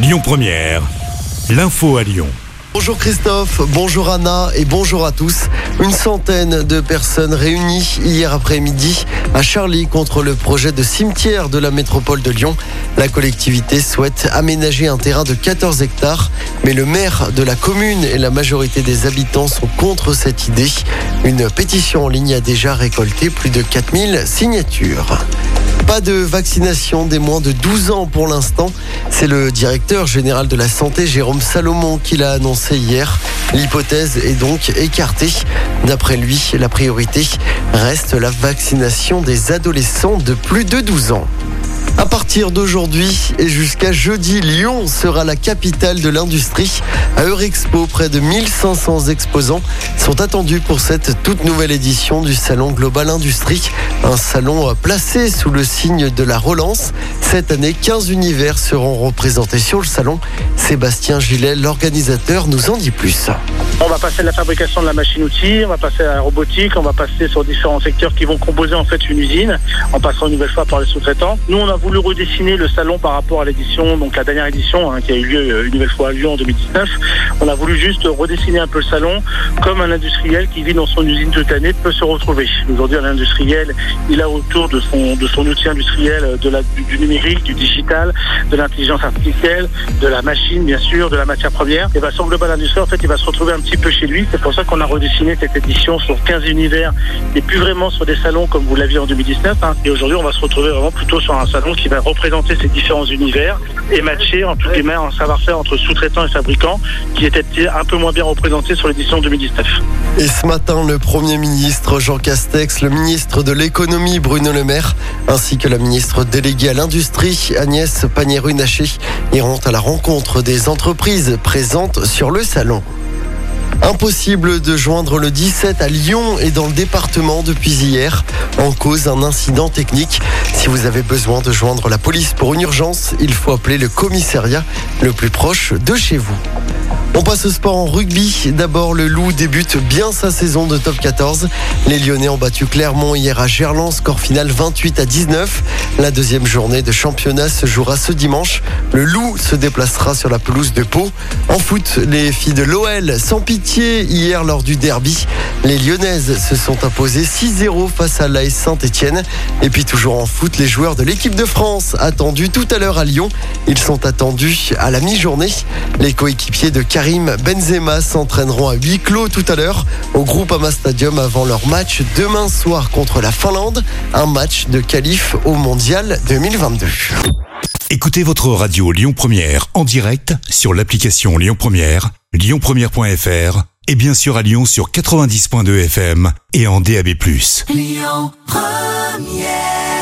Lyon Première, l'info à Lyon. Bonjour Christophe, bonjour Anna et bonjour à tous. Une centaine de personnes réunies hier après-midi à Charlie contre le projet de cimetière de la métropole de Lyon. La collectivité souhaite aménager un terrain de 14 hectares, mais le maire de la commune et la majorité des habitants sont contre cette idée. Une pétition en ligne a déjà récolté plus de 4000 signatures. Pas de vaccination des moins de 12 ans pour l'instant. C'est le directeur général de la santé, Jérôme Salomon, qui l'a annoncé hier. L'hypothèse est donc écartée. D'après lui, la priorité reste la vaccination des adolescents de plus de 12 ans. À partir d'aujourd'hui et jusqu'à jeudi, Lyon sera la capitale de l'industrie. À Eurexpo, près de 1500 exposants sont attendus pour cette toute nouvelle édition du Salon Global Industrie. Un salon placé sous le signe de la relance. Cette année, 15 univers seront représentés sur le salon. Sébastien Gillet, l'organisateur, nous en dit plus. On va passer de la fabrication de la machine-outil, on va passer à la robotique, on va passer sur différents secteurs qui vont composer en fait une usine, en passant une nouvelle fois par les sous-traitants. Nous, on a voulu redessiner le salon par rapport à l'édition, donc la dernière édition hein, qui a eu lieu euh, une nouvelle fois à Lyon en 2019. On a voulu juste redessiner un peu le salon comme un industriel qui vit dans son usine toute l'année peut se retrouver. Aujourd'hui, un industriel, il a autour de son de son outil industriel euh, de la, du, numérique, du digital, de l'intelligence artificielle, de la machine bien sûr, de la matière première. Et va son global industrie, en fait, il va se retrouver un petit peu chez lui. C'est pour ça qu'on a redessiné cette édition sur 15 univers et plus vraiment sur des salons comme vous l'aviez en 2019. Hein. Et aujourd'hui, on va se retrouver vraiment plutôt sur un salon qui va représenter ces différents univers et matcher en tout cas un savoir-faire entre sous-traitants et fabricants qui était un peu moins bien représenté sur l'édition 2019. Et ce matin, le Premier ministre Jean Castex, le ministre de l'économie Bruno Le Maire, ainsi que la ministre déléguée à l'industrie Agnès Pannier-Runacher iront à la rencontre des entreprises présentes sur le salon. Impossible de joindre le 17 à Lyon et dans le département depuis hier. En cause, un incident technique. Si vous avez besoin de joindre la police pour une urgence, il faut appeler le commissariat le plus proche de chez vous. On passe au sport en rugby. D'abord, le Loup débute bien sa saison de top 14. Les Lyonnais ont battu Clermont hier à Gerland, score final 28 à 19. La deuxième journée de championnat se jouera ce dimanche. Le Loup se déplacera sur la pelouse de Pau. En foot, les filles de l'OL sans pitié hier lors du derby. Les Lyonnaises se sont imposées 6-0 face à l'AS Saint-Etienne. Et puis toujours en foot, les joueurs de l'équipe de France attendus tout à l'heure à Lyon. Ils sont attendus à la mi-journée. Les coéquipiers de Karim Benzema s'entraîneront à huis clos tout à l'heure au Groupama Stadium avant leur match demain soir contre la Finlande. Un match de qualif au Mondial 2022. Écoutez votre radio Lyon Première en direct sur l'application Lyon Première, lyonpremière.fr et bien sûr à Lyon sur 90.2 FM et en DAB+. Lyon Première